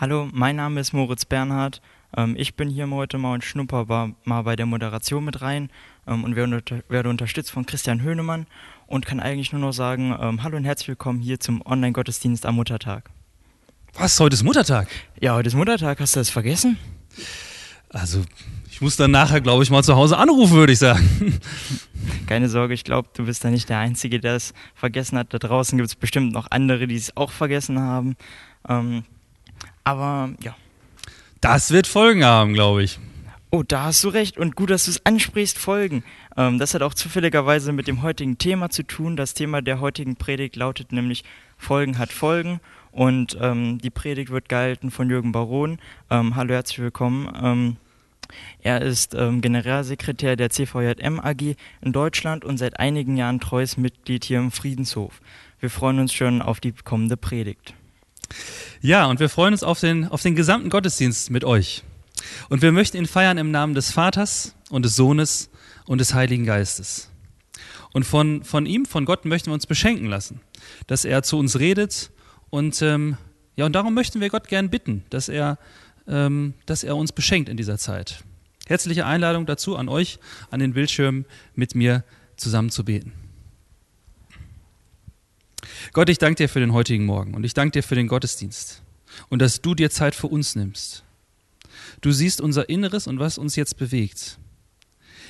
Hallo, mein Name ist Moritz Bernhard. Ähm, ich bin hier heute mal und schnupper mal bei der Moderation mit rein ähm, und werde, unterstützt von Christian Höhnemann und kann eigentlich nur noch sagen, ähm, hallo und herzlich willkommen hier zum Online-Gottesdienst am Muttertag. Was? Heute ist Muttertag? Ja, heute ist Muttertag. Hast du das vergessen? Also, ich muss dann nachher, glaube ich, mal zu Hause anrufen, würde ich sagen. Keine Sorge, ich glaube, du bist da nicht der Einzige, der es vergessen hat. Da draußen gibt es bestimmt noch andere, die es auch vergessen haben. Ähm, aber ja. Das wird Folgen haben, glaube ich. Oh, da hast du recht. Und gut, dass du es ansprichst, Folgen. Ähm, das hat auch zufälligerweise mit dem heutigen Thema zu tun. Das Thema der heutigen Predigt lautet nämlich Folgen hat Folgen. Und ähm, die Predigt wird gehalten von Jürgen Baron. Ähm, hallo, herzlich willkommen. Ähm, er ist ähm, Generalsekretär der CVJM AG in Deutschland und seit einigen Jahren treues Mitglied hier im Friedenshof. Wir freuen uns schon auf die kommende Predigt. Ja, und wir freuen uns auf den, auf den gesamten Gottesdienst mit euch. Und wir möchten ihn feiern im Namen des Vaters und des Sohnes und des Heiligen Geistes. Und von, von ihm, von Gott, möchten wir uns beschenken lassen, dass er zu uns redet. Und ähm, ja, und darum möchten wir Gott gern bitten, dass er, ähm, dass er uns beschenkt in dieser Zeit. Herzliche Einladung dazu an euch, an den Bildschirmen mit mir zusammen zu beten. Gott, ich danke dir für den heutigen Morgen und ich danke dir für den Gottesdienst und dass du dir Zeit für uns nimmst. Du siehst unser Inneres und was uns jetzt bewegt.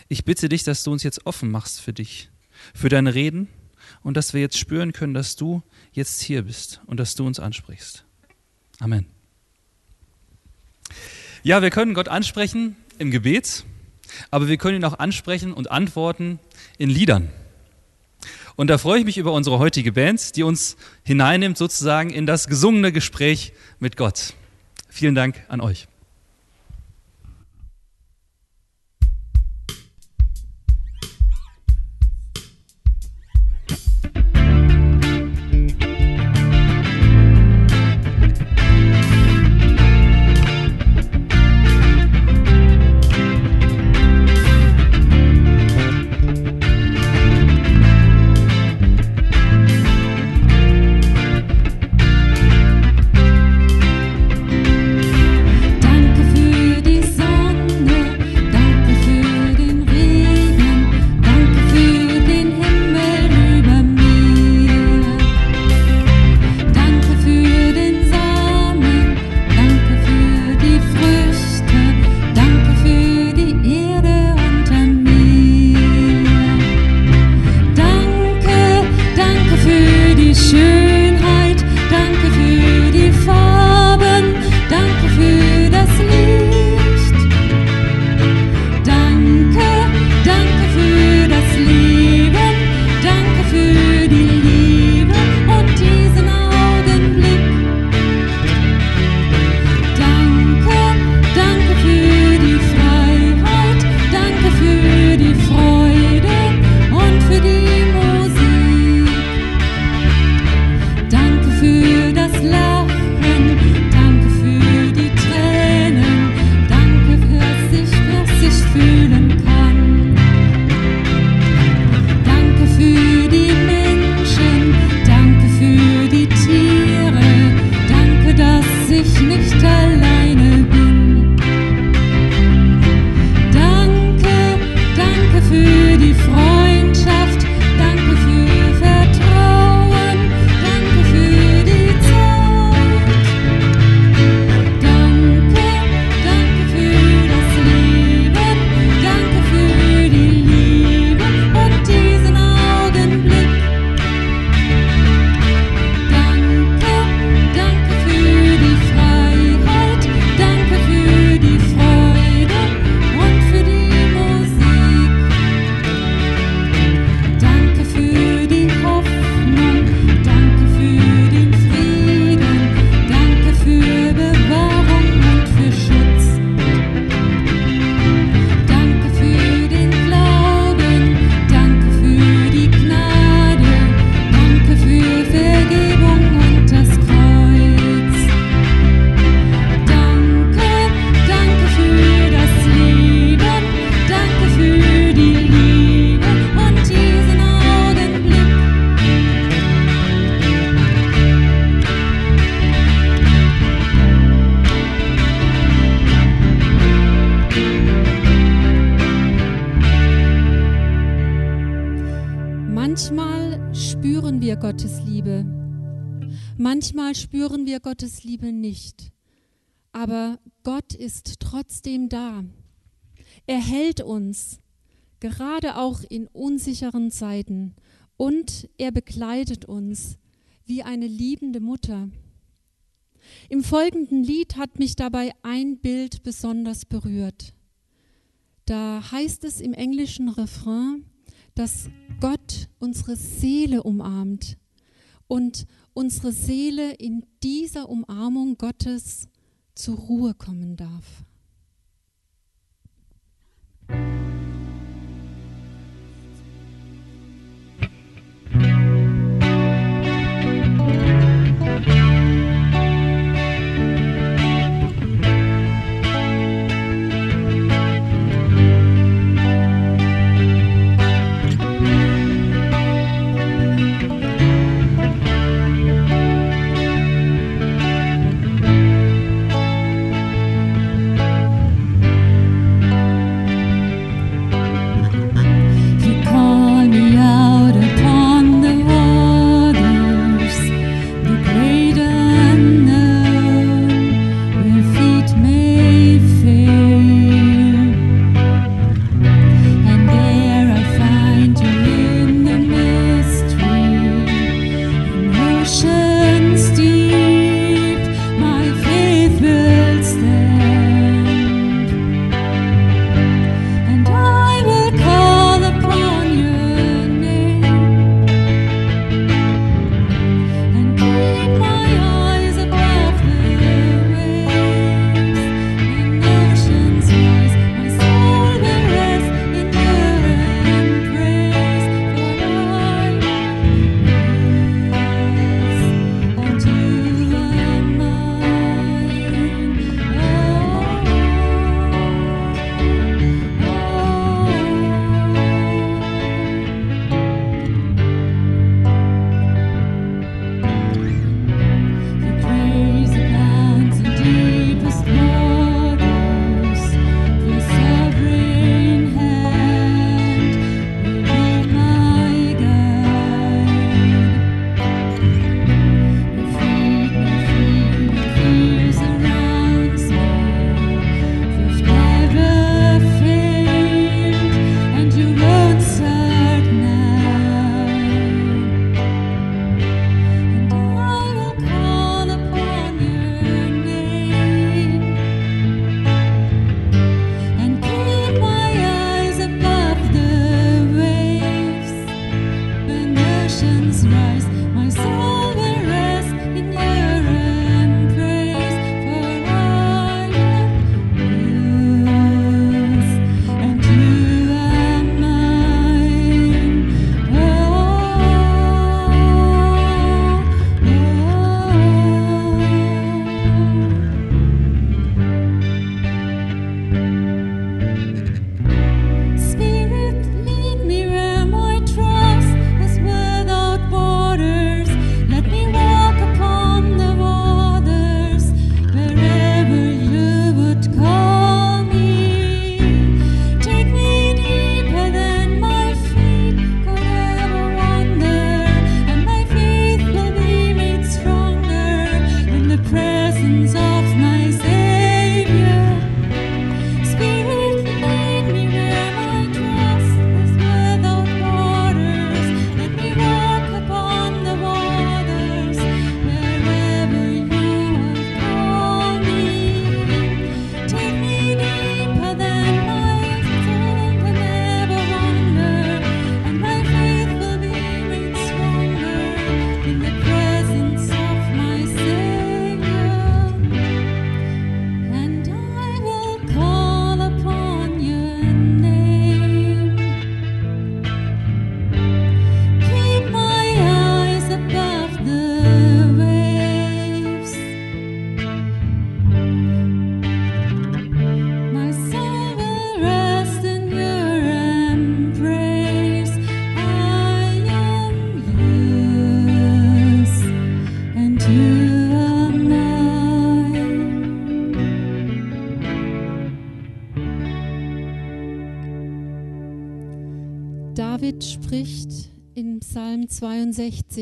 Ich bitte dich, dass du uns jetzt offen machst für dich, für deine Reden und dass wir jetzt spüren können, dass du jetzt hier bist und dass du uns ansprichst. Amen. Ja, wir können Gott ansprechen im Gebet, aber wir können ihn auch ansprechen und antworten in Liedern. Und da freue ich mich über unsere heutige Band, die uns hineinnimmt sozusagen in das gesungene Gespräch mit Gott. Vielen Dank an euch. Gottes Liebe. Manchmal spüren wir Gottes Liebe nicht, aber Gott ist trotzdem da. Er hält uns, gerade auch in unsicheren Zeiten, und er begleitet uns wie eine liebende Mutter. Im folgenden Lied hat mich dabei ein Bild besonders berührt. Da heißt es im englischen Refrain, dass Gott unsere Seele umarmt und unsere Seele in dieser Umarmung Gottes zur Ruhe kommen darf.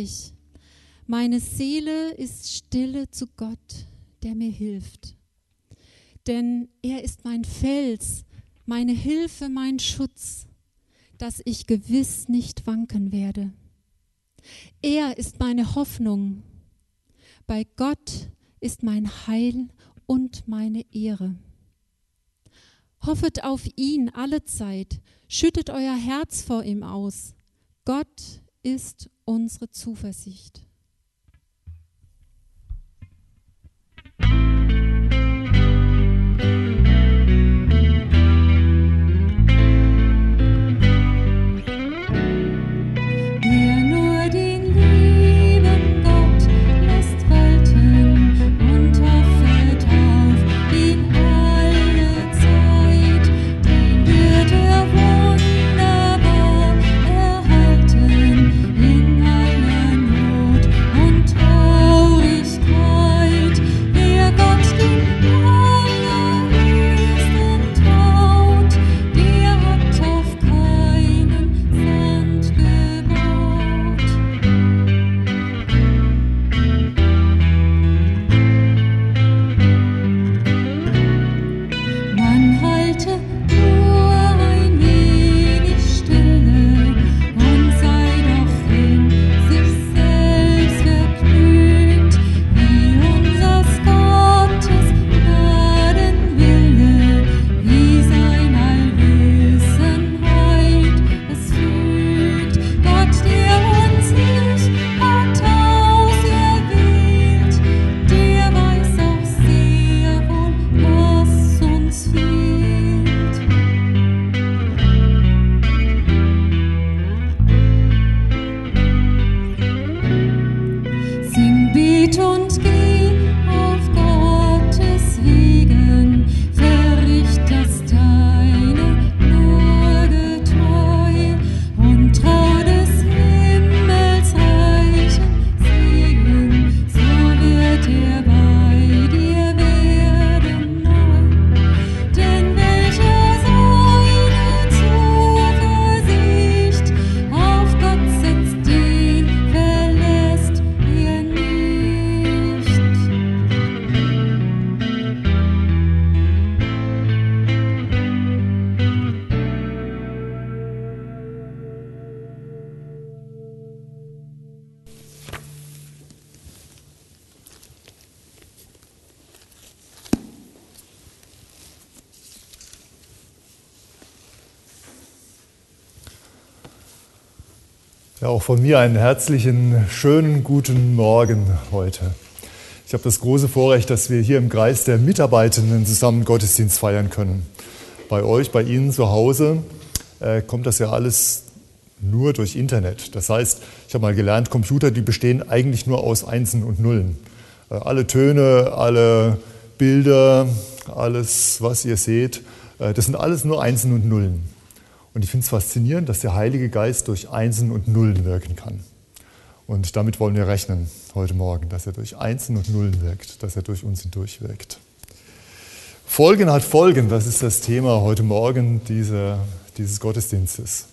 62, Meine Seele ist stille zu Gott, der mir hilft. Denn er ist mein Fels, meine Hilfe, mein Schutz, dass ich gewiss nicht wanken werde. Er ist meine Hoffnung. Bei Gott ist mein Heil und meine Ehre. Hoffet auf ihn alle Zeit, schüttet euer Herz vor ihm aus. Gott ist unsere Zuversicht. Von mir einen herzlichen, schönen guten Morgen heute. Ich habe das große Vorrecht, dass wir hier im Kreis der Mitarbeitenden zusammen Gottesdienst feiern können. Bei euch, bei Ihnen zu Hause äh, kommt das ja alles nur durch Internet. Das heißt, ich habe mal gelernt, Computer, die bestehen eigentlich nur aus Einsen und Nullen. Äh, alle Töne, alle Bilder, alles, was ihr seht, äh, das sind alles nur Einsen und Nullen. Und ich finde es faszinierend, dass der Heilige Geist durch Einsen und Nullen wirken kann. Und damit wollen wir rechnen heute Morgen, dass er durch Einsen und Nullen wirkt, dass er durch uns hindurch wirkt. Folgen hat Folgen, das ist das Thema heute Morgen dieser, dieses Gottesdienstes.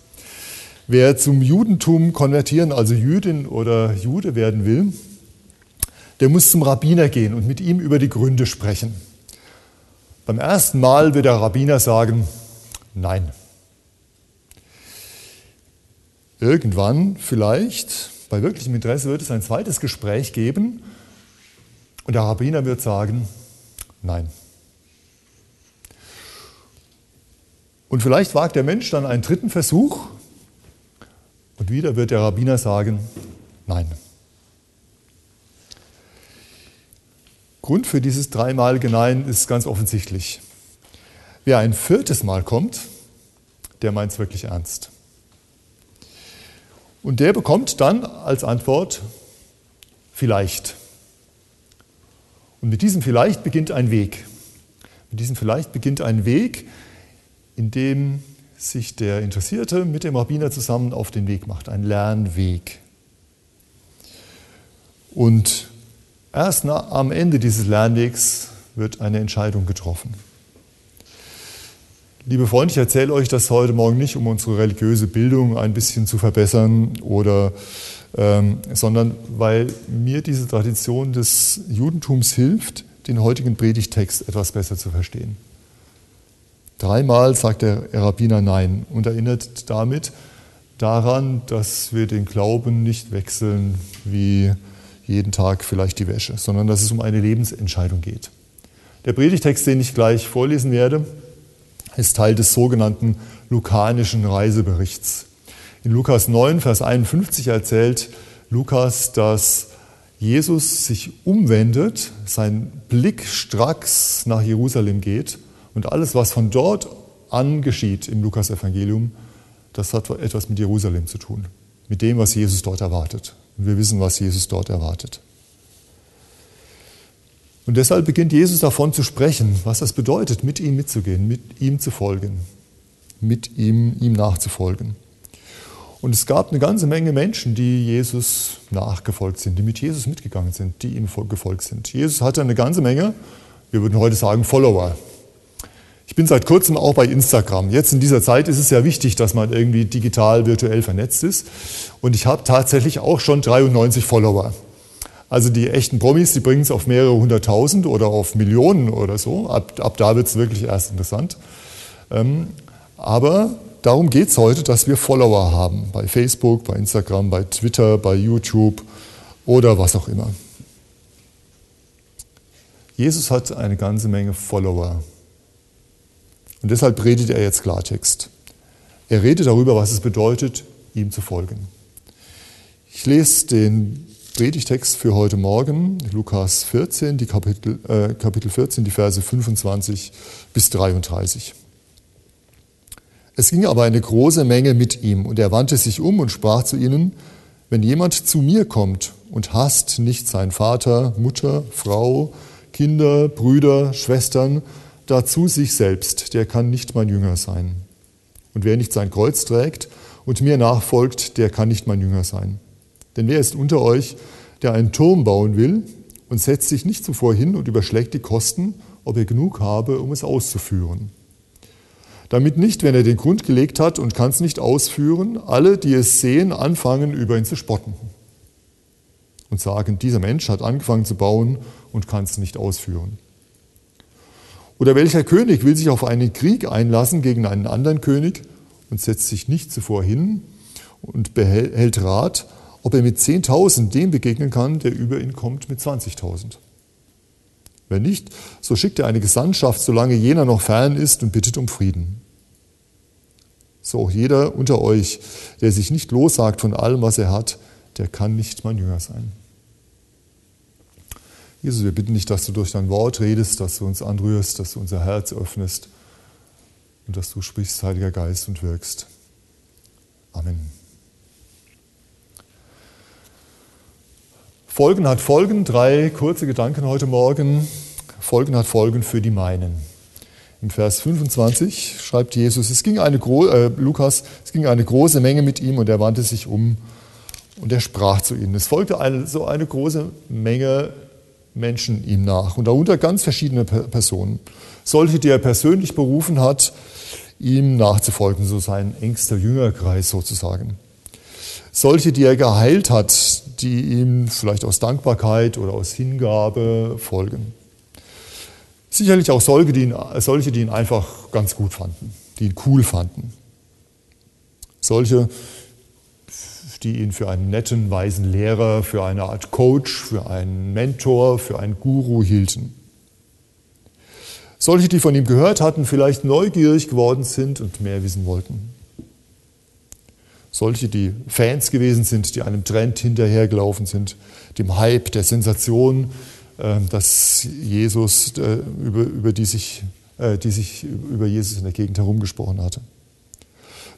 Wer zum Judentum konvertieren, also Jüdin oder Jude werden will, der muss zum Rabbiner gehen und mit ihm über die Gründe sprechen. Beim ersten Mal wird der Rabbiner sagen, nein. Irgendwann vielleicht, bei wirklichem Interesse, wird es ein zweites Gespräch geben und der Rabbiner wird sagen, nein. Und vielleicht wagt der Mensch dann einen dritten Versuch und wieder wird der Rabbiner sagen, nein. Grund für dieses dreimalige Nein ist ganz offensichtlich. Wer ein viertes Mal kommt, der meint es wirklich ernst. Und der bekommt dann als Antwort vielleicht. Und mit diesem vielleicht beginnt ein Weg. Mit diesem vielleicht beginnt ein Weg, in dem sich der Interessierte mit dem Rabbiner zusammen auf den Weg macht, ein Lernweg. Und erst am Ende dieses Lernwegs wird eine Entscheidung getroffen. Liebe Freunde, ich erzähle euch das heute Morgen nicht, um unsere religiöse Bildung ein bisschen zu verbessern oder ähm, sondern weil mir diese Tradition des Judentums hilft, den heutigen Predigtext etwas besser zu verstehen. Dreimal sagt der Rabbiner Nein und erinnert damit daran, dass wir den Glauben nicht wechseln wie jeden Tag vielleicht die Wäsche, sondern dass es um eine Lebensentscheidung geht. Der Predigtext, den ich gleich vorlesen werde, ist Teil des sogenannten lukanischen Reiseberichts. In Lukas 9, Vers 51 erzählt Lukas, dass Jesus sich umwendet, sein Blick stracks nach Jerusalem geht und alles, was von dort an geschieht im Lukas-Evangelium, das hat etwas mit Jerusalem zu tun, mit dem, was Jesus dort erwartet. Und wir wissen, was Jesus dort erwartet. Und deshalb beginnt Jesus davon zu sprechen, was das bedeutet, mit ihm mitzugehen, mit ihm zu folgen, mit ihm, ihm nachzufolgen. Und es gab eine ganze Menge Menschen, die Jesus nachgefolgt sind, die mit Jesus mitgegangen sind, die ihm gefolgt sind. Jesus hatte eine ganze Menge, wir würden heute sagen, Follower. Ich bin seit kurzem auch bei Instagram. Jetzt in dieser Zeit ist es ja wichtig, dass man irgendwie digital, virtuell vernetzt ist. Und ich habe tatsächlich auch schon 93 Follower. Also die echten Promis, die bringen es auf mehrere hunderttausend oder auf Millionen oder so. Ab, ab da wird es wirklich erst interessant. Ähm, aber darum geht es heute, dass wir Follower haben. Bei Facebook, bei Instagram, bei Twitter, bei YouTube oder was auch immer. Jesus hat eine ganze Menge Follower. Und deshalb redet er jetzt Klartext. Er redet darüber, was es bedeutet, ihm zu folgen. Ich lese den Predigtext für heute Morgen, Lukas 14, die Kapitel, äh, Kapitel 14, die Verse 25 bis 33. Es ging aber eine große Menge mit ihm, und er wandte sich um und sprach zu ihnen, wenn jemand zu mir kommt und hasst nicht sein Vater, Mutter, Frau, Kinder, Brüder, Schwestern, dazu sich selbst, der kann nicht mein Jünger sein. Und wer nicht sein Kreuz trägt und mir nachfolgt, der kann nicht mein Jünger sein. Denn wer ist unter euch, der einen Turm bauen will und setzt sich nicht zuvor hin und überschlägt die Kosten, ob er genug habe, um es auszuführen? Damit nicht, wenn er den Grund gelegt hat und kann es nicht ausführen, alle, die es sehen, anfangen, über ihn zu spotten und sagen, dieser Mensch hat angefangen zu bauen und kann es nicht ausführen. Oder welcher König will sich auf einen Krieg einlassen gegen einen anderen König und setzt sich nicht zuvor hin und behält Rat, ob er mit 10.000 dem begegnen kann, der über ihn kommt mit 20.000. Wenn nicht, so schickt er eine Gesandtschaft, solange jener noch fern ist und bittet um Frieden. So auch jeder unter euch, der sich nicht lossagt von allem, was er hat, der kann nicht mein Jünger sein. Jesus, wir bitten dich, dass du durch dein Wort redest, dass du uns anrührst, dass du unser Herz öffnest und dass du sprichst, Heiliger Geist, und wirkst. Amen. Folgen hat Folgen, drei kurze Gedanken heute Morgen. Folgen hat Folgen für die meinen. Im Vers 25 schreibt Jesus, es ging eine, äh, Lukas, es ging eine große Menge mit ihm und er wandte sich um und er sprach zu ihnen. Es folgte eine, so eine große Menge Menschen ihm nach und darunter ganz verschiedene Personen. Solche, die er persönlich berufen hat, ihm nachzufolgen, so sein engster Jüngerkreis sozusagen. Solche, die er geheilt hat, die ihm vielleicht aus Dankbarkeit oder aus Hingabe folgen. Sicherlich auch solche die, ihn, solche, die ihn einfach ganz gut fanden, die ihn cool fanden. Solche, die ihn für einen netten, weisen Lehrer, für eine Art Coach, für einen Mentor, für einen Guru hielten. Solche, die von ihm gehört hatten, vielleicht neugierig geworden sind und mehr wissen wollten. Solche, die Fans gewesen sind, die einem Trend hinterhergelaufen sind, dem Hype, der Sensation, äh, dass Jesus, äh, über, über die, sich, äh, die sich über Jesus in der Gegend herumgesprochen hatte.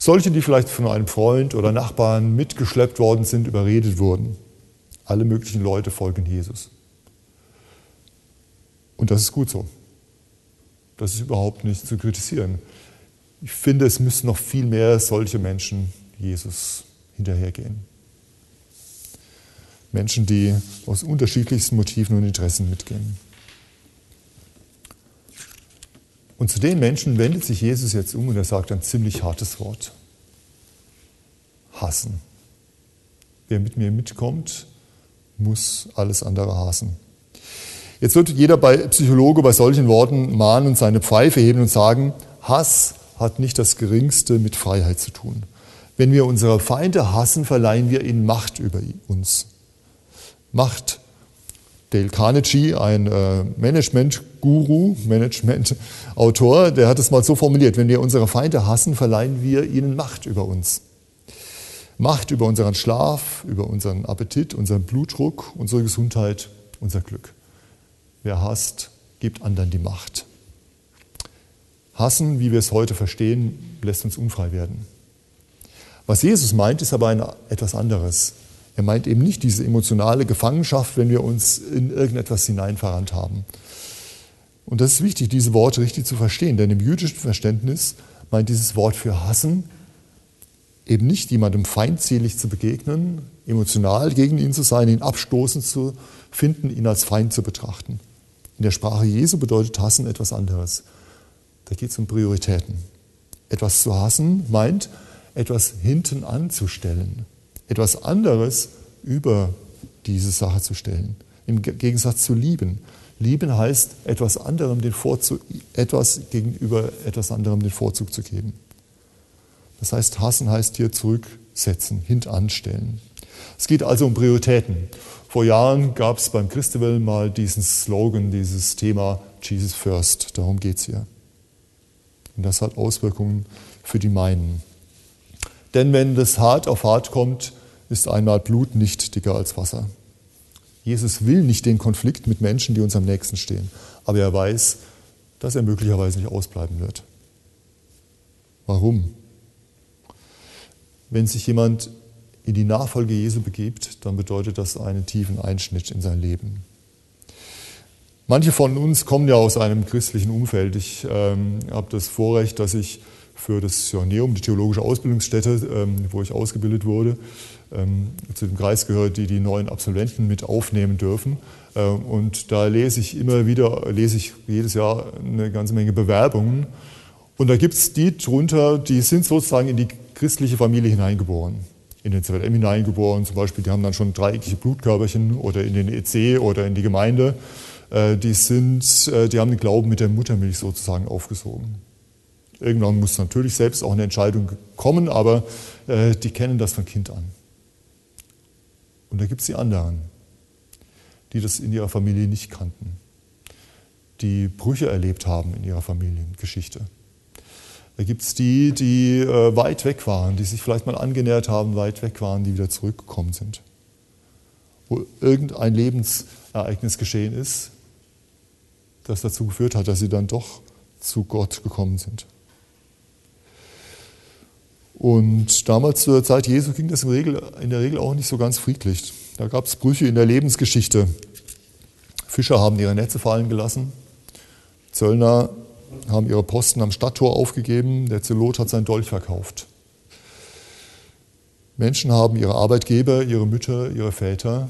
Solche, die vielleicht von einem Freund oder Nachbarn mitgeschleppt worden sind, überredet wurden. Alle möglichen Leute folgen Jesus. Und das ist gut so. Das ist überhaupt nicht zu kritisieren. Ich finde, es müssen noch viel mehr solche Menschen Jesus hinterhergehen. Menschen, die aus unterschiedlichsten Motiven und Interessen mitgehen. Und zu den Menschen wendet sich Jesus jetzt um und er sagt ein ziemlich hartes Wort. Hassen. wer mit mir mitkommt, muss alles andere hassen. Jetzt wird jeder bei Psychologe bei solchen Worten mahnen und seine Pfeife heben und sagen, Hass hat nicht das Geringste mit Freiheit zu tun. Wenn wir unsere Feinde hassen, verleihen wir ihnen Macht über uns. Macht. Dale Carnegie, ein äh, Management-Guru, Management-Autor, der hat es mal so formuliert, wenn wir unsere Feinde hassen, verleihen wir ihnen Macht über uns. Macht über unseren Schlaf, über unseren Appetit, unseren Blutdruck, unsere Gesundheit, unser Glück. Wer hasst, gibt anderen die Macht. Hassen, wie wir es heute verstehen, lässt uns unfrei werden. Was Jesus meint, ist aber ein, etwas anderes. Er meint eben nicht diese emotionale Gefangenschaft, wenn wir uns in irgendetwas hineinverrannt haben. Und das ist wichtig, diese Worte richtig zu verstehen, denn im jüdischen Verständnis meint dieses Wort für hassen eben nicht jemandem feindselig zu begegnen, emotional gegen ihn zu sein, ihn abstoßend zu finden, ihn als Feind zu betrachten. In der Sprache Jesu bedeutet hassen etwas anderes. Da geht es um Prioritäten. Etwas zu hassen meint, etwas hinten anzustellen, etwas anderes über diese Sache zu stellen. Im Gegensatz zu lieben. Lieben heißt, etwas anderem den Vorzug, etwas gegenüber etwas anderem den Vorzug zu geben. Das heißt, hassen heißt hier zurücksetzen, hintanstellen. Es geht also um Prioritäten. Vor Jahren gab es beim Christabel mal diesen Slogan, dieses Thema Jesus First. Darum geht es hier. Und das hat Auswirkungen für die meinen. Denn wenn das hart auf hart kommt, ist einmal Blut nicht dicker als Wasser. Jesus will nicht den Konflikt mit Menschen, die uns am nächsten stehen. Aber er weiß, dass er möglicherweise nicht ausbleiben wird. Warum? Wenn sich jemand in die Nachfolge Jesu begibt, dann bedeutet das einen tiefen Einschnitt in sein Leben. Manche von uns kommen ja aus einem christlichen Umfeld. Ich ähm, habe das Vorrecht, dass ich für das Joanneum, die theologische Ausbildungsstätte, ähm, wo ich ausgebildet wurde, ähm, zu dem Kreis gehört, die die neuen Absolventen mit aufnehmen dürfen. Ähm, und da lese ich immer wieder, lese ich jedes Jahr eine ganze Menge Bewerbungen. Und da gibt es die drunter, die sind sozusagen in die christliche Familie hineingeboren. In den ZWM hineingeboren zum Beispiel, die haben dann schon dreieckige Blutkörperchen oder in den EC oder in die Gemeinde. Äh, die, sind, äh, die haben den Glauben mit der Muttermilch sozusagen aufgesogen. Irgendwann muss natürlich selbst auch eine Entscheidung kommen, aber äh, die kennen das von Kind an. Und da gibt es die anderen, die das in ihrer Familie nicht kannten, die Brüche erlebt haben in ihrer Familiengeschichte. Da gibt es die, die äh, weit weg waren, die sich vielleicht mal angenähert haben, weit weg waren, die wieder zurückgekommen sind. Wo irgendein Lebensereignis geschehen ist, das dazu geführt hat, dass sie dann doch zu Gott gekommen sind. Und damals zur Zeit Jesu ging das in, der Regel auch nicht so ganz friedlich. Da gab es Brüche in der Lebensgeschichte. Fischer haben ihre Netze fallen gelassen. Zöllner haben ihre Posten am Stadttor aufgegeben, der Zelot hat sein Dolch verkauft. Menschen haben ihre Arbeitgeber, ihre Mütter, ihre Väter,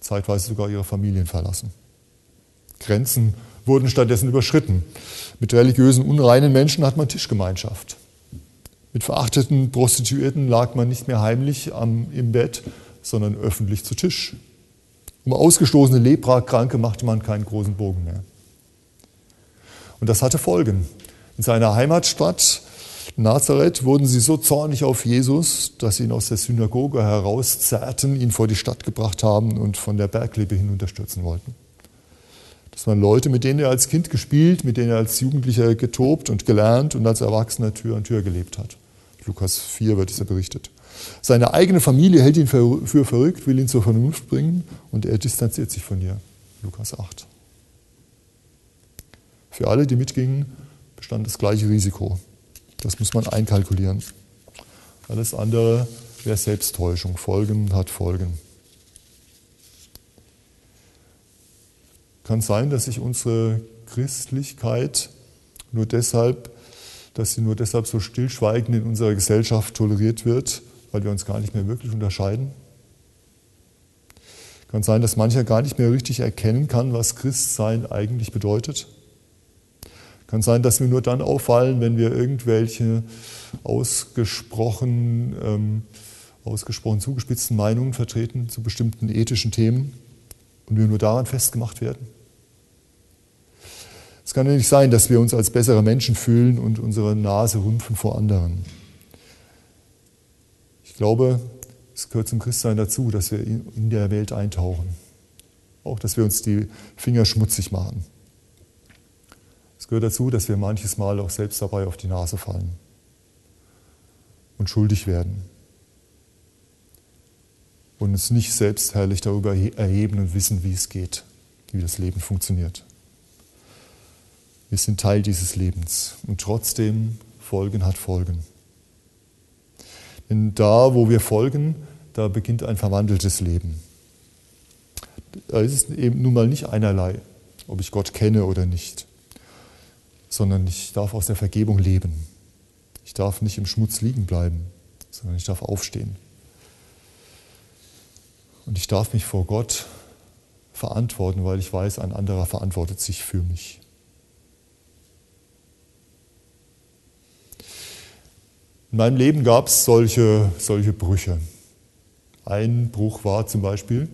zeitweise sogar ihre Familien verlassen. Grenzen wurden stattdessen überschritten. Mit religiösen unreinen Menschen hat man Tischgemeinschaft. Mit verachteten Prostituierten lag man nicht mehr heimlich am, im Bett, sondern öffentlich zu Tisch. Um ausgestoßene Leprakranke machte man keinen großen Bogen mehr. Und das hatte Folgen. In seiner Heimatstadt Nazareth wurden sie so zornig auf Jesus, dass sie ihn aus der Synagoge herauszerrten, ihn vor die Stadt gebracht haben und von der Berglippe hinunterstürzen wollten. Das waren Leute, mit denen er als Kind gespielt, mit denen er als Jugendlicher getobt und gelernt und als Erwachsener Tür an Tür gelebt hat. Lukas 4 wird es ja berichtet. Seine eigene Familie hält ihn für verrückt, will ihn zur Vernunft bringen und er distanziert sich von ihr. Lukas 8. Für alle, die mitgingen, bestand das gleiche Risiko. Das muss man einkalkulieren. Alles andere wäre Selbsttäuschung. Folgen hat Folgen. Kann sein, dass sich unsere Christlichkeit nur deshalb, dass sie nur deshalb so stillschweigend in unserer Gesellschaft toleriert wird, weil wir uns gar nicht mehr wirklich unterscheiden. Kann sein, dass mancher gar nicht mehr richtig erkennen kann, was Christsein eigentlich bedeutet. Kann sein, dass wir nur dann auffallen, wenn wir irgendwelche ausgesprochen ähm, ausgesprochen zugespitzten Meinungen vertreten zu bestimmten ethischen Themen und wir nur daran festgemacht werden? Es kann ja nicht sein, dass wir uns als bessere Menschen fühlen und unsere Nase rümpfen vor anderen. Ich glaube, es gehört zum Christsein dazu, dass wir in der Welt eintauchen. Auch, dass wir uns die Finger schmutzig machen. Es gehört dazu, dass wir manches Mal auch selbst dabei auf die Nase fallen und schuldig werden und uns nicht selbstherrlich darüber erheben und wissen, wie es geht, wie das Leben funktioniert. Wir sind Teil dieses Lebens und trotzdem Folgen hat Folgen. Denn da, wo wir folgen, da beginnt ein verwandeltes Leben. Da ist es eben nun mal nicht einerlei, ob ich Gott kenne oder nicht, sondern ich darf aus der Vergebung leben. Ich darf nicht im Schmutz liegen bleiben, sondern ich darf aufstehen. Und ich darf mich vor Gott verantworten, weil ich weiß, ein anderer verantwortet sich für mich. In meinem Leben gab es solche, solche Brüche. Ein Bruch war zum Beispiel,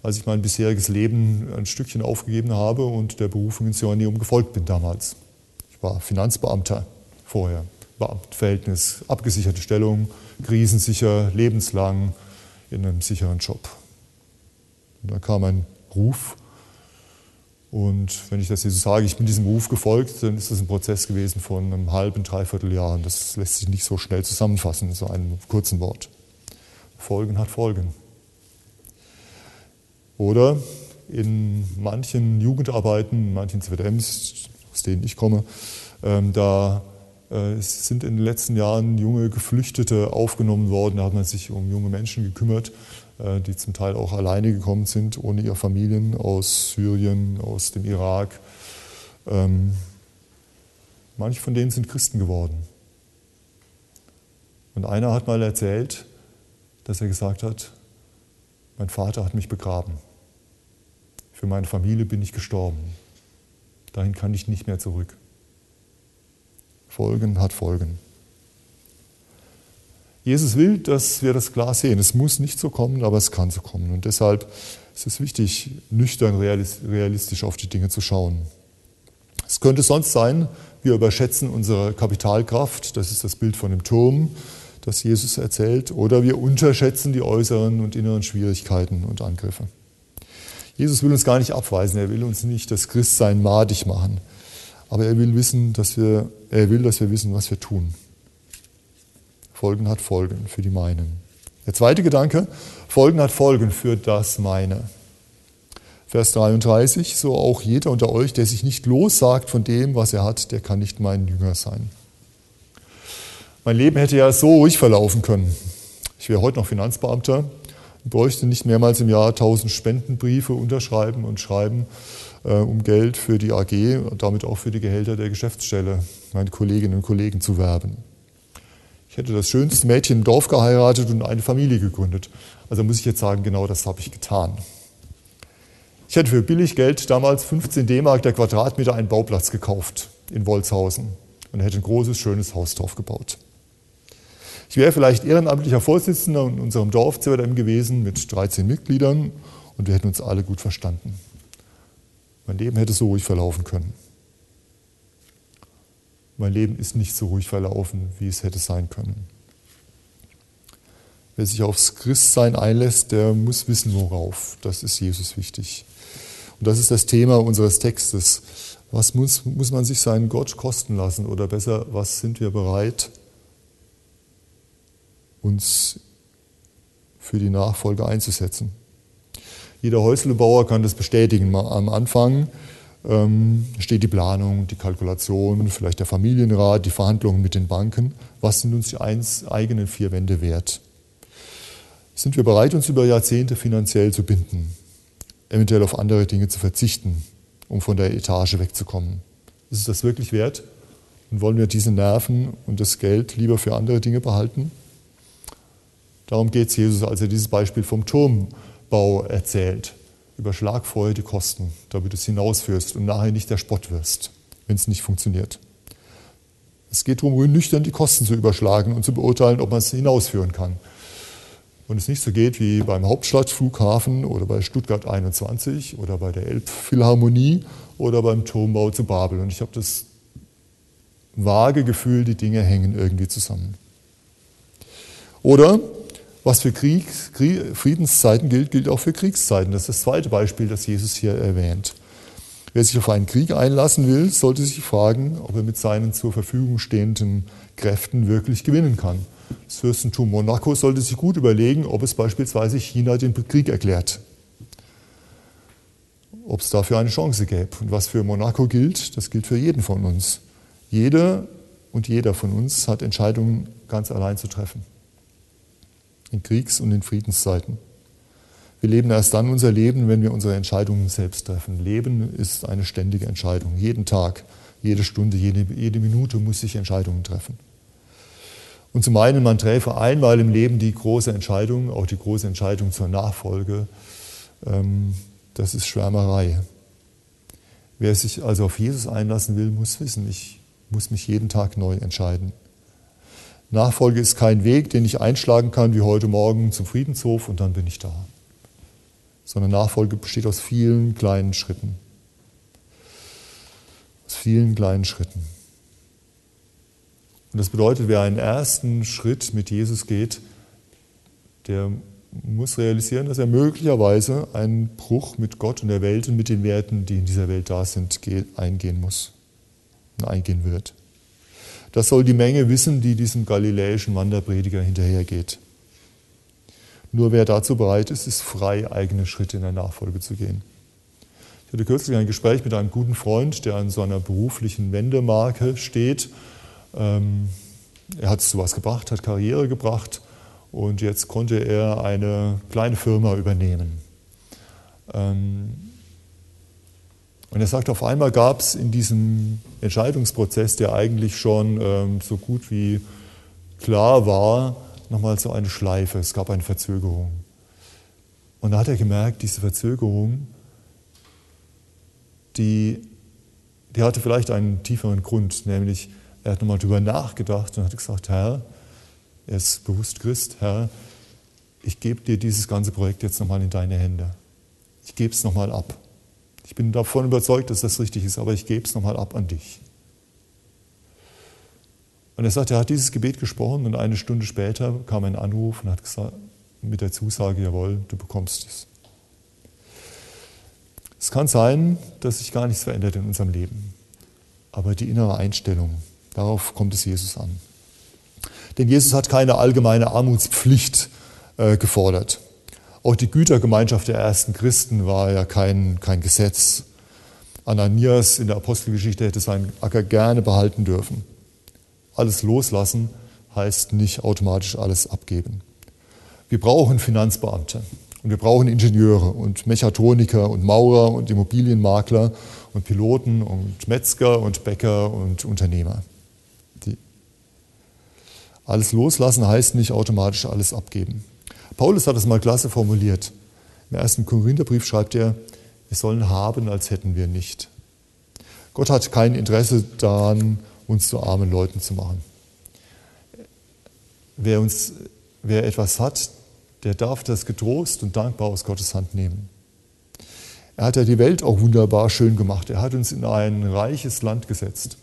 als ich mein bisheriges Leben ein Stückchen aufgegeben habe und der Berufung ins Johanneum gefolgt bin damals. Ich war Finanzbeamter vorher, Beamtenverhältnis, abgesicherte Stellung, krisensicher, lebenslang in einem sicheren Job. Und dann kam ein Ruf. Und wenn ich das jetzt sage, ich bin diesem Ruf gefolgt, dann ist das ein Prozess gewesen von einem halben, dreiviertel Jahr. Und das lässt sich nicht so schnell zusammenfassen in so einem kurzen Wort. Folgen hat Folgen. Oder in manchen Jugendarbeiten, in manchen ZWMs, aus denen ich komme, ähm, da äh, sind in den letzten Jahren junge Geflüchtete aufgenommen worden. Da hat man sich um junge Menschen gekümmert die zum Teil auch alleine gekommen sind, ohne ihre Familien aus Syrien, aus dem Irak. Ähm, manche von denen sind Christen geworden. Und einer hat mal erzählt, dass er gesagt hat, mein Vater hat mich begraben. Für meine Familie bin ich gestorben. Dahin kann ich nicht mehr zurück. Folgen hat Folgen. Jesus will, dass wir das klar sehen. Es muss nicht so kommen, aber es kann so kommen. Und deshalb ist es wichtig, nüchtern realistisch auf die Dinge zu schauen. Es könnte sonst sein, wir überschätzen unsere Kapitalkraft. Das ist das Bild von dem Turm, das Jesus erzählt. Oder wir unterschätzen die äußeren und inneren Schwierigkeiten und Angriffe. Jesus will uns gar nicht abweisen. Er will uns nicht das Christsein madig machen. Aber er will wissen, dass wir, er will, dass wir wissen, was wir tun. Folgen hat Folgen für die meinen. Der zweite Gedanke, Folgen hat Folgen für das meine. Vers 33, so auch jeder unter euch, der sich nicht lossagt von dem, was er hat, der kann nicht mein Jünger sein. Mein Leben hätte ja so ruhig verlaufen können. Ich wäre heute noch Finanzbeamter und bräuchte nicht mehrmals im Jahr tausend Spendenbriefe unterschreiben und schreiben, äh, um Geld für die AG und damit auch für die Gehälter der Geschäftsstelle, meine Kolleginnen und Kollegen zu werben. Ich hätte das schönste Mädchen im Dorf geheiratet und eine Familie gegründet. Also muss ich jetzt sagen, genau das habe ich getan. Ich hätte für billig Geld damals 15 D-Mark der Quadratmeter einen Bauplatz gekauft in Wolzhausen und hätte ein großes, schönes Haus drauf gebaut. Ich wäre vielleicht ehrenamtlicher Vorsitzender in unserem Dorf ZWM gewesen mit 13 Mitgliedern und wir hätten uns alle gut verstanden. Mein Leben hätte so ruhig verlaufen können. Mein Leben ist nicht so ruhig verlaufen, wie es hätte sein können. Wer sich aufs Christsein einlässt, der muss wissen, worauf. Das ist Jesus wichtig. Und das ist das Thema unseres Textes. Was muss, muss man sich seinen Gott kosten lassen? Oder besser, was sind wir bereit, uns für die Nachfolge einzusetzen? Jeder Häuslebauer kann das bestätigen. Am Anfang ähm, steht die Planung, die Kalkulation, vielleicht der Familienrat, die Verhandlungen mit den Banken. Was sind uns die eins, eigenen vier Wände wert? Sind wir bereit, uns über Jahrzehnte finanziell zu binden, eventuell auf andere Dinge zu verzichten, um von der Etage wegzukommen? Ist es das wirklich wert? Und wollen wir diese Nerven und das Geld lieber für andere Dinge behalten? Darum geht es Jesus, als er dieses Beispiel vom Turmbau erzählt überschlag vorher die Kosten, damit du es hinausführst und nachher nicht der Spott wirst, wenn es nicht funktioniert. Es geht darum, nüchtern die Kosten zu überschlagen und zu beurteilen, ob man es hinausführen kann. und es nicht so geht wie beim Hauptstadtflughafen oder bei Stuttgart 21 oder bei der Elbphilharmonie oder beim Turmbau zu Babel. Und ich habe das vage Gefühl, die Dinge hängen irgendwie zusammen. Oder was für Krieg, Krieg, Friedenszeiten gilt, gilt auch für Kriegszeiten. Das ist das zweite Beispiel, das Jesus hier erwähnt. Wer sich auf einen Krieg einlassen will, sollte sich fragen, ob er mit seinen zur Verfügung stehenden Kräften wirklich gewinnen kann. Das Fürstentum Monaco sollte sich gut überlegen, ob es beispielsweise China den Krieg erklärt. Ob es dafür eine Chance gäbe. Und was für Monaco gilt, das gilt für jeden von uns. Jeder und jeder von uns hat Entscheidungen ganz allein zu treffen. In Kriegs- und in Friedenszeiten. Wir leben erst dann unser Leben, wenn wir unsere Entscheidungen selbst treffen. Leben ist eine ständige Entscheidung. Jeden Tag, jede Stunde, jede, jede Minute muss ich Entscheidungen treffen. Und zum einen, man träfe einmal im Leben die große Entscheidung, auch die große Entscheidung zur Nachfolge. Ähm, das ist Schwärmerei. Wer sich also auf Jesus einlassen will, muss wissen, ich muss mich jeden Tag neu entscheiden. Nachfolge ist kein Weg, den ich einschlagen kann wie heute Morgen zum Friedenshof und dann bin ich da. Sondern Nachfolge besteht aus vielen kleinen Schritten. Aus vielen kleinen Schritten. Und das bedeutet, wer einen ersten Schritt mit Jesus geht, der muss realisieren, dass er möglicherweise einen Bruch mit Gott und der Welt und mit den Werten, die in dieser Welt da sind, eingehen muss und eingehen wird. Das soll die Menge wissen, die diesem galiläischen Wanderprediger hinterhergeht. Nur wer dazu bereit ist, ist frei, eigene Schritte in der Nachfolge zu gehen. Ich hatte kürzlich ein Gespräch mit einem guten Freund, der an so einer beruflichen Wendemarke steht ähm, er hat es zu was gebracht, hat Karriere gebracht und jetzt konnte er eine kleine Firma übernehmen. Ähm, und er sagt, auf einmal gab es in diesem Entscheidungsprozess, der eigentlich schon ähm, so gut wie klar war, nochmal so eine Schleife. Es gab eine Verzögerung. Und da hat er gemerkt, diese Verzögerung, die, die hatte vielleicht einen tieferen Grund, nämlich er hat nochmal darüber nachgedacht und hat gesagt, Herr, er ist bewusst Christ, Herr, ich gebe dir dieses ganze Projekt jetzt nochmal in deine Hände. Ich gebe es nochmal ab. Ich bin davon überzeugt, dass das richtig ist, aber ich gebe es nochmal ab an dich. Und er sagt, er hat dieses Gebet gesprochen und eine Stunde später kam ein Anruf und hat gesagt, mit der Zusage, jawohl, du bekommst es. Es kann sein, dass sich gar nichts verändert in unserem Leben, aber die innere Einstellung, Darauf kommt es Jesus an. Denn Jesus hat keine allgemeine Armutspflicht äh, gefordert. Auch die Gütergemeinschaft der ersten Christen war ja kein, kein Gesetz. Ananias in der Apostelgeschichte hätte seinen Acker gerne behalten dürfen. Alles loslassen heißt nicht automatisch alles abgeben. Wir brauchen Finanzbeamte und wir brauchen Ingenieure und Mechatroniker und Maurer und Immobilienmakler und Piloten und Metzger und Bäcker und Unternehmer. Alles loslassen heißt nicht automatisch alles abgeben. Paulus hat es mal klasse formuliert. Im ersten Korintherbrief schreibt er, wir sollen haben, als hätten wir nicht. Gott hat kein Interesse daran, uns zu armen Leuten zu machen. Wer, uns, wer etwas hat, der darf das getrost und dankbar aus Gottes Hand nehmen. Er hat ja die Welt auch wunderbar schön gemacht. Er hat uns in ein reiches Land gesetzt.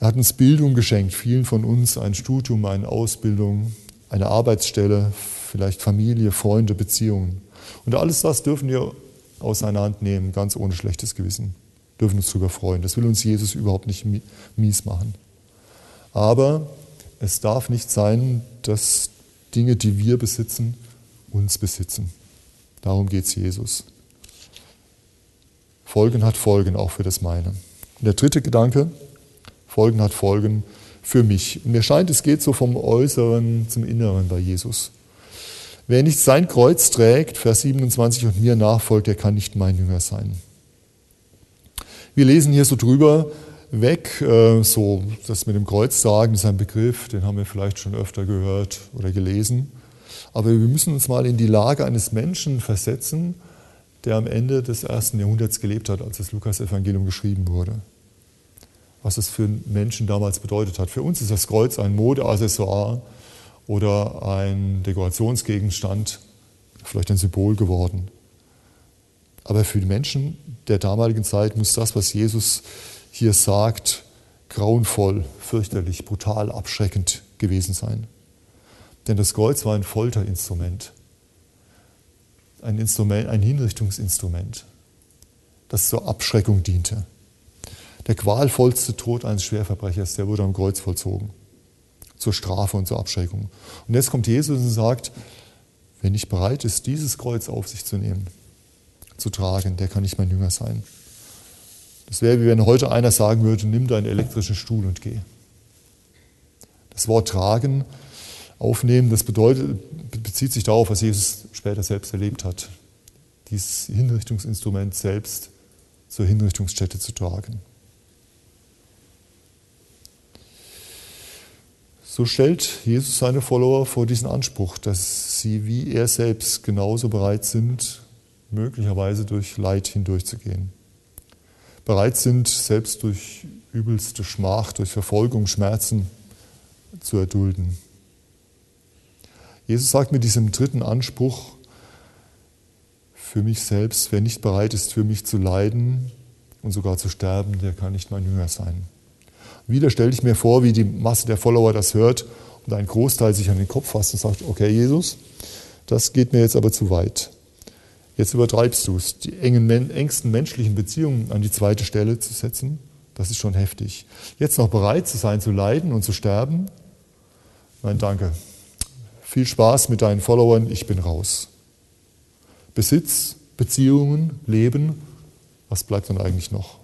Er hat uns Bildung geschenkt, vielen von uns ein Studium, eine Ausbildung, eine Arbeitsstelle, vielleicht Familie, Freunde, Beziehungen. Und alles das dürfen wir aus seiner Hand nehmen, ganz ohne schlechtes Gewissen. Dürfen uns darüber freuen. Das will uns Jesus überhaupt nicht mies machen. Aber es darf nicht sein, dass Dinge, die wir besitzen, uns besitzen. Darum geht es Jesus. Folgen hat Folgen, auch für das meine. Und der dritte Gedanke, Folgen hat Folgen für mich. Und mir scheint, es geht so vom Äußeren zum Inneren bei Jesus. Wer nicht sein Kreuz trägt, Vers 27, und mir nachfolgt, der kann nicht mein Jünger sein. Wir lesen hier so drüber weg, äh, so das mit dem Kreuz tragen ist ein Begriff, den haben wir vielleicht schon öfter gehört oder gelesen. Aber wir müssen uns mal in die Lage eines Menschen versetzen, der am Ende des ersten Jahrhunderts gelebt hat, als das Lukas-Evangelium geschrieben wurde was es für Menschen damals bedeutet hat. Für uns ist das Kreuz ein Modeaccessoire oder ein Dekorationsgegenstand, vielleicht ein Symbol geworden. Aber für die Menschen der damaligen Zeit muss das, was Jesus hier sagt, grauenvoll, fürchterlich, brutal, abschreckend gewesen sein. Denn das Kreuz war ein Folterinstrument, ein, Instrument, ein Hinrichtungsinstrument, das zur Abschreckung diente. Der qualvollste Tod eines Schwerverbrechers, der wurde am Kreuz vollzogen, zur Strafe und zur Abschreckung. Und jetzt kommt Jesus und sagt, wer nicht bereit ist, dieses Kreuz auf sich zu nehmen, zu tragen, der kann nicht mein Jünger sein. Das wäre, wie wenn heute einer sagen würde, nimm deinen elektrischen Stuhl und geh. Das Wort tragen, aufnehmen, das bedeutet, bezieht sich darauf, was Jesus später selbst erlebt hat. Dieses Hinrichtungsinstrument selbst zur Hinrichtungsstätte zu tragen. So stellt Jesus seine Follower vor diesen Anspruch, dass sie wie er selbst genauso bereit sind, möglicherweise durch Leid hindurchzugehen. Bereit sind, selbst durch übelste Schmach, durch Verfolgung, Schmerzen zu erdulden. Jesus sagt mit diesem dritten Anspruch, für mich selbst, wer nicht bereit ist, für mich zu leiden und sogar zu sterben, der kann nicht mein Jünger sein. Wieder stelle ich mir vor, wie die Masse der Follower das hört und ein Großteil sich an den Kopf fasst und sagt, okay Jesus, das geht mir jetzt aber zu weit. Jetzt übertreibst du es. Die engen, engsten menschlichen Beziehungen an die zweite Stelle zu setzen, das ist schon heftig. Jetzt noch bereit zu sein, zu leiden und zu sterben? Nein, danke. Viel Spaß mit deinen Followern, ich bin raus. Besitz, Beziehungen, Leben, was bleibt dann eigentlich noch?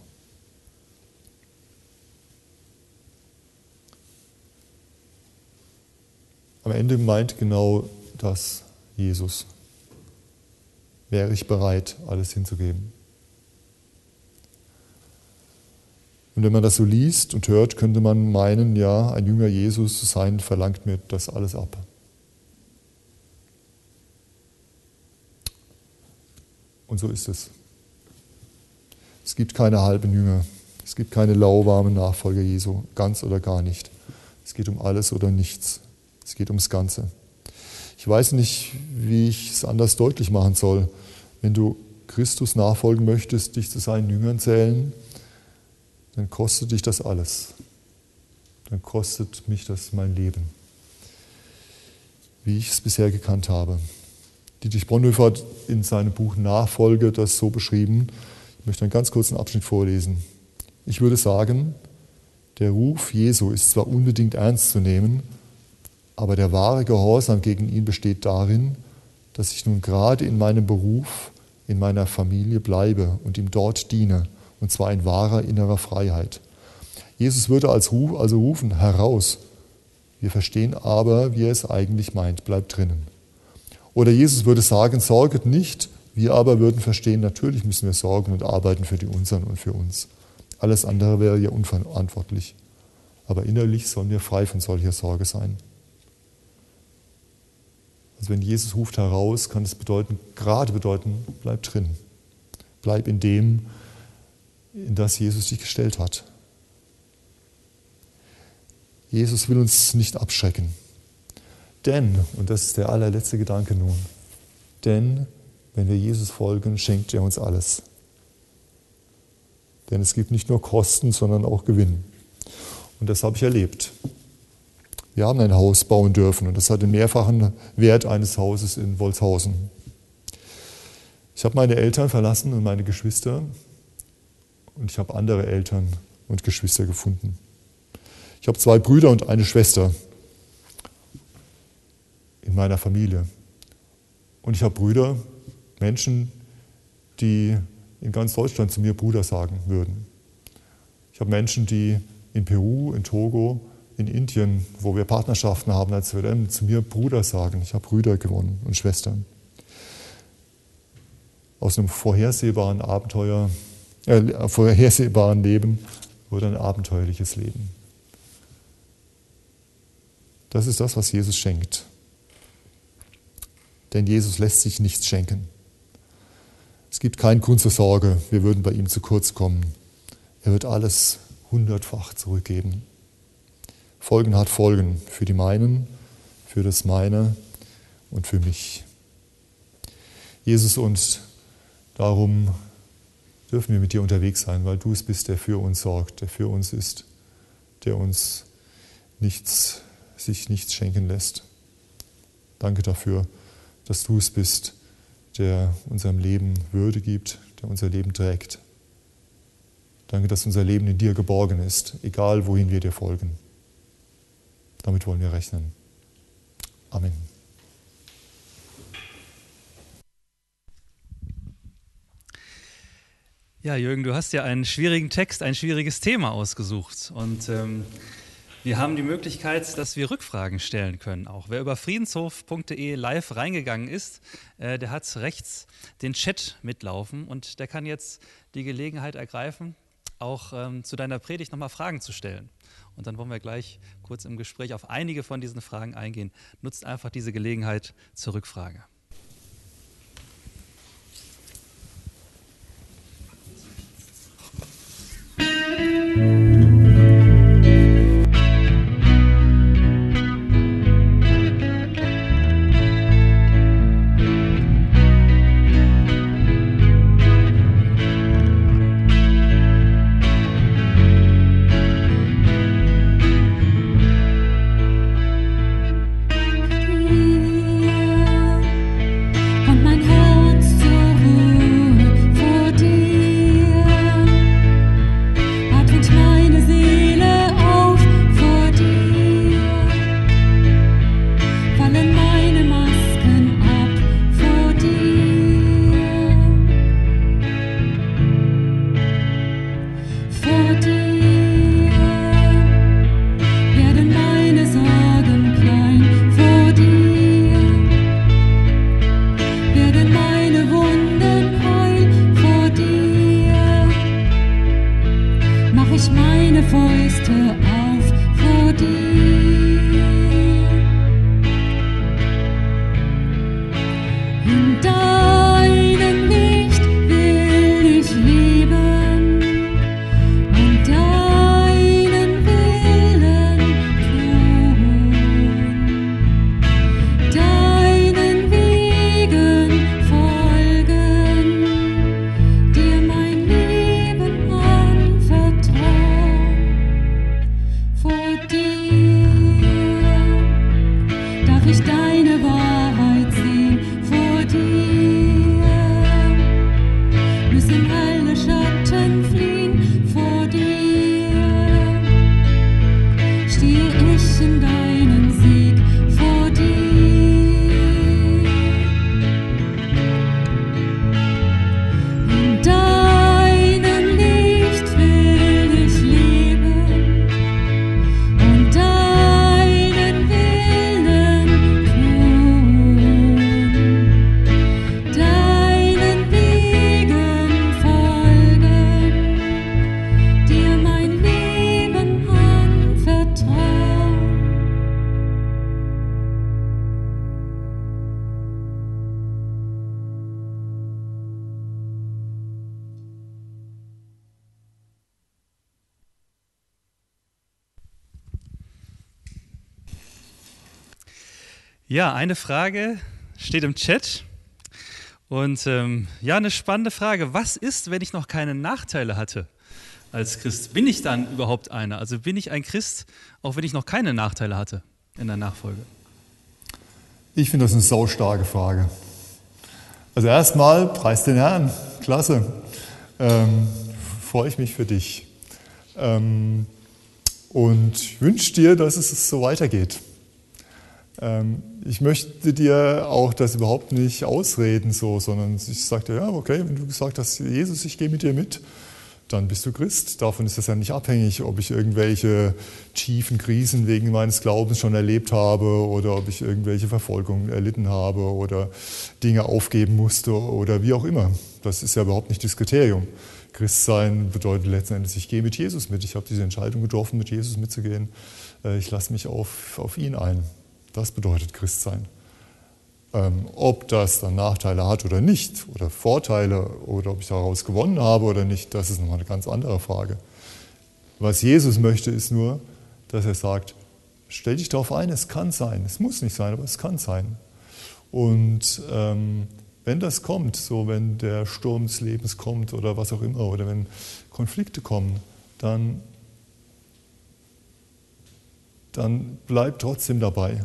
Am Ende meint genau das Jesus wäre ich bereit, alles hinzugeben. Und wenn man das so liest und hört, könnte man meinen, ja, ein Jünger Jesus zu sein, verlangt mir das alles ab. Und so ist es. Es gibt keine halben Jünger. Es gibt keine lauwarmen Nachfolger Jesu, ganz oder gar nicht. Es geht um alles oder nichts. Es geht ums Ganze. Ich weiß nicht, wie ich es anders deutlich machen soll. Wenn du Christus nachfolgen möchtest, dich zu seinen Jüngern zählen, dann kostet dich das alles. Dann kostet mich das mein Leben, wie ich es bisher gekannt habe. Dietrich Bonhoeffer hat in seinem Buch Nachfolge das so beschrieben. Ich möchte einen ganz kurzen Abschnitt vorlesen. Ich würde sagen, der Ruf Jesu ist zwar unbedingt ernst zu nehmen, aber der wahre Gehorsam gegen ihn besteht darin, dass ich nun gerade in meinem Beruf, in meiner Familie bleibe und ihm dort diene, und zwar in wahrer innerer Freiheit. Jesus würde als Ruf, also rufen, heraus. Wir verstehen aber, wie er es eigentlich meint, bleibt drinnen. Oder Jesus würde sagen, sorget nicht, wir aber würden verstehen, natürlich müssen wir sorgen und arbeiten für die Unseren und für uns. Alles andere wäre ja unverantwortlich. Aber innerlich sollen wir frei von solcher Sorge sein. Also wenn Jesus ruft heraus, kann es bedeuten, gerade bedeuten, bleib drin. Bleib in dem, in das Jesus dich gestellt hat. Jesus will uns nicht abschrecken. Denn, und das ist der allerletzte Gedanke nun, denn wenn wir Jesus folgen, schenkt er uns alles. Denn es gibt nicht nur Kosten, sondern auch Gewinn. Und das habe ich erlebt. Wir haben ein Haus bauen dürfen und das hat den mehrfachen Wert eines Hauses in Wolshausen. Ich habe meine Eltern verlassen und meine Geschwister und ich habe andere Eltern und Geschwister gefunden. Ich habe zwei Brüder und eine Schwester in meiner Familie. Und ich habe Brüder, Menschen, die in ganz Deutschland zu mir Bruder sagen würden. Ich habe Menschen, die in Peru, in Togo, in Indien, wo wir Partnerschaften haben als WM, zu mir Bruder sagen. Ich habe Brüder gewonnen und Schwestern. Aus einem vorhersehbaren Abenteuer, äh, vorhersehbaren Leben wurde ein abenteuerliches Leben. Das ist das, was Jesus schenkt. Denn Jesus lässt sich nichts schenken. Es gibt keinen Grund zur Sorge, wir würden bei ihm zu kurz kommen. Er wird alles hundertfach zurückgeben. Folgen hat Folgen für die meinen, für das meine und für mich. Jesus, und darum dürfen wir mit dir unterwegs sein, weil du es bist, der für uns sorgt, der für uns ist, der uns nichts, sich nichts schenken lässt. Danke dafür, dass du es bist, der unserem Leben Würde gibt, der unser Leben trägt. Danke, dass unser Leben in dir geborgen ist, egal wohin wir dir folgen. Damit wollen wir rechnen. Amen. Ja, Jürgen, du hast ja einen schwierigen Text, ein schwieriges Thema ausgesucht. Und ähm, wir haben die Möglichkeit, dass wir Rückfragen stellen können. Auch wer über friedenshof.de live reingegangen ist, äh, der hat rechts den Chat mitlaufen und der kann jetzt die Gelegenheit ergreifen, auch ähm, zu deiner Predigt nochmal Fragen zu stellen. Und dann wollen wir gleich kurz im Gespräch auf einige von diesen Fragen eingehen. Nutzt einfach diese Gelegenheit zur Rückfrage. Ja, eine Frage steht im Chat. Und ähm, ja, eine spannende Frage. Was ist, wenn ich noch keine Nachteile hatte als Christ? Bin ich dann überhaupt einer? Also bin ich ein Christ, auch wenn ich noch keine Nachteile hatte in der Nachfolge? Ich finde das eine saustarke Frage. Also erstmal, preis den Herrn. Klasse. Ähm, Freue ich mich für dich. Ähm, und wünsche dir, dass es so weitergeht. Ähm, ich möchte dir auch das überhaupt nicht ausreden, so, sondern ich sagte, ja, okay, wenn du gesagt hast, Jesus, ich gehe mit dir mit, dann bist du Christ. Davon ist es ja nicht abhängig, ob ich irgendwelche tiefen Krisen wegen meines Glaubens schon erlebt habe oder ob ich irgendwelche Verfolgungen erlitten habe oder Dinge aufgeben musste oder wie auch immer. Das ist ja überhaupt nicht das Kriterium. Christsein bedeutet letzten Endes, ich gehe mit Jesus mit. Ich habe diese Entscheidung getroffen, mit Jesus mitzugehen. Äh, ich lasse mich auf, auf ihn ein. Das bedeutet Christsein. Ähm, ob das dann Nachteile hat oder nicht, oder Vorteile, oder ob ich daraus gewonnen habe oder nicht, das ist nochmal eine ganz andere Frage. Was Jesus möchte, ist nur, dass er sagt, stell dich darauf ein, es kann sein. Es muss nicht sein, aber es kann sein. Und ähm, wenn das kommt, so wenn der Sturm des Lebens kommt oder was auch immer, oder wenn Konflikte kommen, dann, dann bleib trotzdem dabei.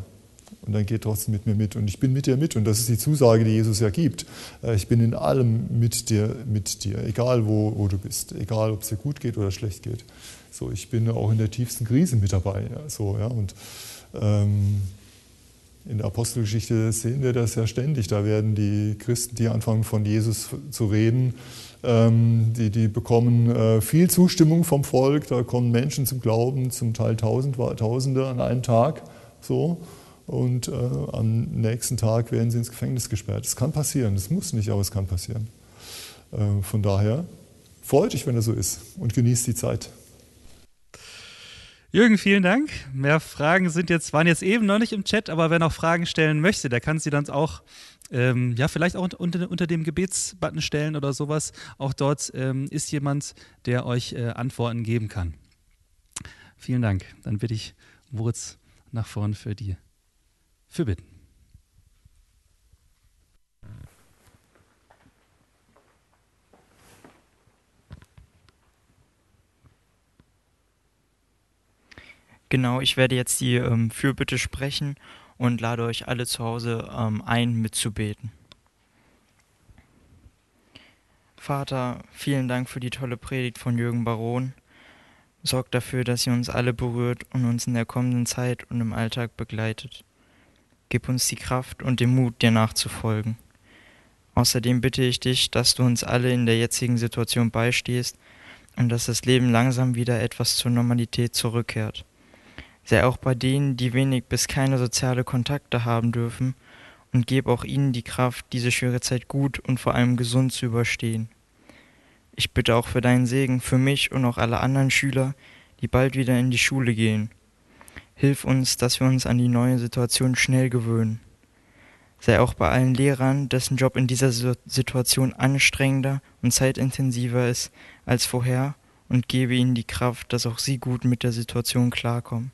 Und dann geht trotzdem mit mir mit. Und ich bin mit dir mit. Und das ist die Zusage, die Jesus ja gibt. Äh, ich bin in allem mit dir, mit dir. Egal wo, wo du bist. Egal ob es dir gut geht oder schlecht geht. So, ich bin auch in der tiefsten Krise mit dabei. Ja, so, ja, und ähm, in der Apostelgeschichte sehen wir das ja ständig. Da werden die Christen, die anfangen von Jesus zu reden, ähm, die, die bekommen äh, viel Zustimmung vom Volk. Da kommen Menschen zum Glauben, zum Teil Tausend, Tausende an einem Tag. So. Und äh, am nächsten Tag werden sie ins Gefängnis gesperrt. Das kann passieren, das muss nicht, aber es kann passieren. Äh, von daher freut dich, wenn das so ist und genießt die Zeit. Jürgen, vielen Dank. Mehr Fragen sind jetzt, waren jetzt eben noch nicht im Chat, aber wer noch Fragen stellen möchte, der kann sie dann auch, ähm, ja, vielleicht auch unter, unter dem Gebetsbutton stellen oder sowas. Auch dort ähm, ist jemand, der euch äh, Antworten geben kann. Vielen Dank. Dann bitte ich Moritz nach vorn für die Fürbitten. Genau, ich werde jetzt die ähm, Fürbitte sprechen und lade euch alle zu Hause ähm, ein, mitzubeten. Vater, vielen Dank für die tolle Predigt von Jürgen Baron. Sorgt dafür, dass sie uns alle berührt und uns in der kommenden Zeit und im Alltag begleitet. Gib uns die Kraft und den Mut, dir nachzufolgen. Außerdem bitte ich dich, dass du uns alle in der jetzigen Situation beistehst und dass das Leben langsam wieder etwas zur Normalität zurückkehrt sei auch bei denen, die wenig bis keine soziale Kontakte haben dürfen, und gib auch ihnen die Kraft, diese schwere Zeit gut und vor allem gesund zu überstehen. Ich bitte auch für deinen Segen für mich und auch alle anderen Schüler, die bald wieder in die Schule gehen. Hilf uns, dass wir uns an die neue Situation schnell gewöhnen. Sei auch bei allen Lehrern, dessen Job in dieser Situation anstrengender und zeitintensiver ist als vorher, und gebe ihnen die Kraft, dass auch sie gut mit der Situation klarkommen.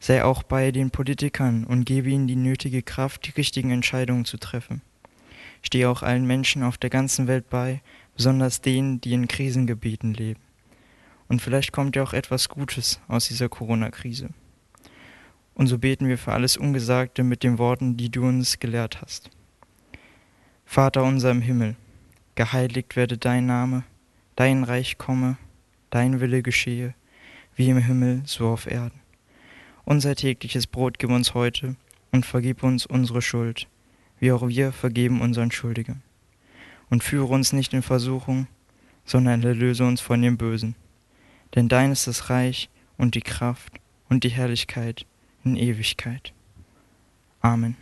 Sei auch bei den Politikern und gebe ihnen die nötige Kraft, die richtigen Entscheidungen zu treffen. Stehe auch allen Menschen auf der ganzen Welt bei, besonders denen, die in Krisengebieten leben. Und vielleicht kommt ja auch etwas Gutes aus dieser Corona-Krise. Und so beten wir für alles Ungesagte mit den Worten, die du uns gelehrt hast. Vater unser im Himmel, geheiligt werde dein Name, dein Reich komme, dein Wille geschehe, wie im Himmel so auf Erden. Unser tägliches Brot gib uns heute und vergib uns unsere Schuld, wie auch wir vergeben unseren Schuldigen. Und führe uns nicht in Versuchung, sondern erlöse uns von dem Bösen. Denn dein ist das Reich und die Kraft und die Herrlichkeit in Ewigkeit. Amen.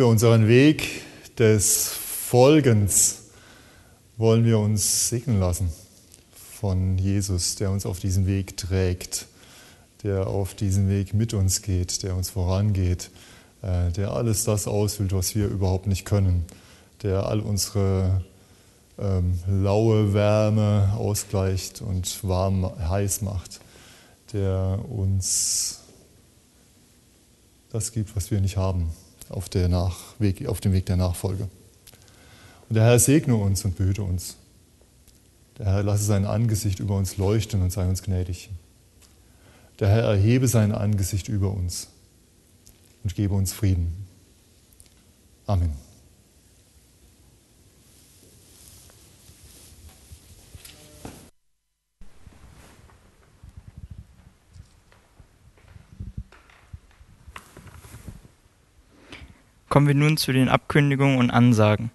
Für unseren Weg des Folgens wollen wir uns segnen lassen von Jesus, der uns auf diesen Weg trägt, der auf diesen Weg mit uns geht, der uns vorangeht, äh, der alles das ausfüllt, was wir überhaupt nicht können, der all unsere ähm, laue Wärme ausgleicht und warm heiß macht, der uns das gibt, was wir nicht haben auf, der Nachweg, auf dem Weg der Nachfolge. Und der Herr segne uns und behüte uns. Der Herr lasse sein Angesicht über uns leuchten und sei uns gnädig. Der Herr erhebe sein Angesicht über uns und gebe uns Frieden. Amen. Kommen wir nun zu den Abkündigungen und Ansagen.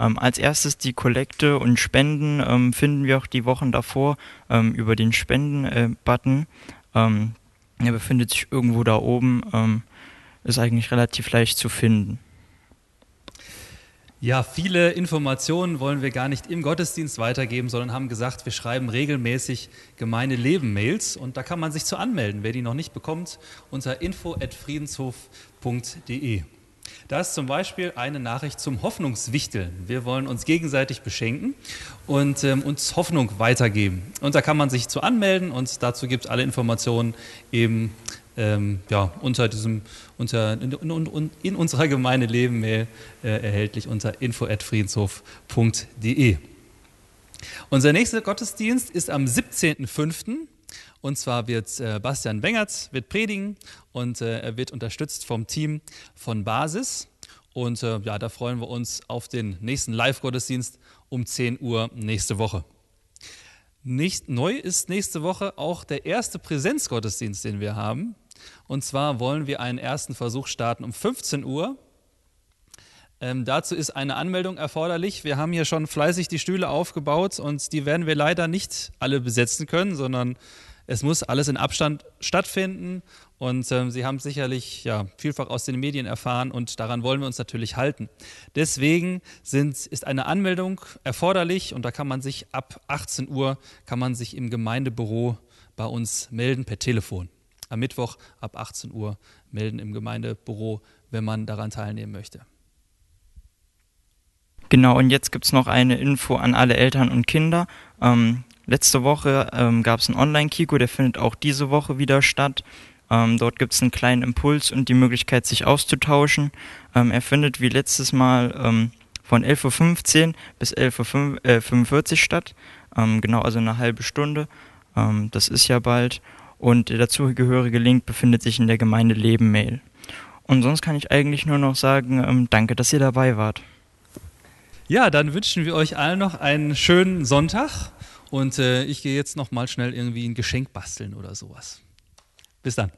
Ähm, als erstes die Kollekte und Spenden ähm, finden wir auch die Wochen davor ähm, über den Spenden-Button. Ähm, er befindet sich irgendwo da oben, ähm, ist eigentlich relativ leicht zu finden. Ja, viele Informationen wollen wir gar nicht im Gottesdienst weitergeben, sondern haben gesagt, wir schreiben regelmäßig Gemeindeleben-Mails und da kann man sich zu anmelden, wer die noch nicht bekommt, unter info.friedenshof.de. Da ist zum Beispiel eine Nachricht zum Hoffnungswichteln. Wir wollen uns gegenseitig beschenken und ähm, uns Hoffnung weitergeben. Und da kann man sich zu anmelden und dazu gibt es alle Informationen eben ähm, ja, unter diesem, unter, in, in, in unserer Gemeinde Leben Mail äh, erhältlich unter info.friedenshof.de. Unser nächster Gottesdienst ist am 17.05. Und zwar wird äh, Bastian Bengertz wird predigen und äh, er wird unterstützt vom Team von Basis. Und äh, ja, da freuen wir uns auf den nächsten Live-Gottesdienst um 10 Uhr nächste Woche. Nicht, neu ist nächste Woche auch der erste Präsenzgottesdienst, den wir haben. Und zwar wollen wir einen ersten Versuch starten um 15 Uhr. Ähm, dazu ist eine Anmeldung erforderlich. Wir haben hier schon fleißig die Stühle aufgebaut und die werden wir leider nicht alle besetzen können, sondern es muss alles in Abstand stattfinden und ähm, Sie haben sicherlich ja, vielfach aus den Medien erfahren und daran wollen wir uns natürlich halten. Deswegen sind, ist eine Anmeldung erforderlich und da kann man sich ab 18 Uhr kann man sich im Gemeindebüro bei uns melden per Telefon. Am Mittwoch ab 18 Uhr melden im Gemeindebüro, wenn man daran teilnehmen möchte. Genau, und jetzt gibt es noch eine Info an alle Eltern und Kinder. Ähm, Letzte Woche ähm, gab es einen Online-Kiko, der findet auch diese Woche wieder statt. Ähm, dort gibt es einen kleinen Impuls und die Möglichkeit, sich auszutauschen. Ähm, er findet wie letztes Mal ähm, von 11.15 Uhr bis 11.45 Uhr statt. Ähm, genau, also eine halbe Stunde. Ähm, das ist ja bald. Und der dazugehörige Link befindet sich in der Gemeinde Leben Mail. Und sonst kann ich eigentlich nur noch sagen, danke, dass ihr dabei wart. Ja, dann wünschen wir euch allen noch einen schönen Sonntag und äh, ich gehe jetzt noch mal schnell irgendwie ein Geschenk basteln oder sowas. Bis dann.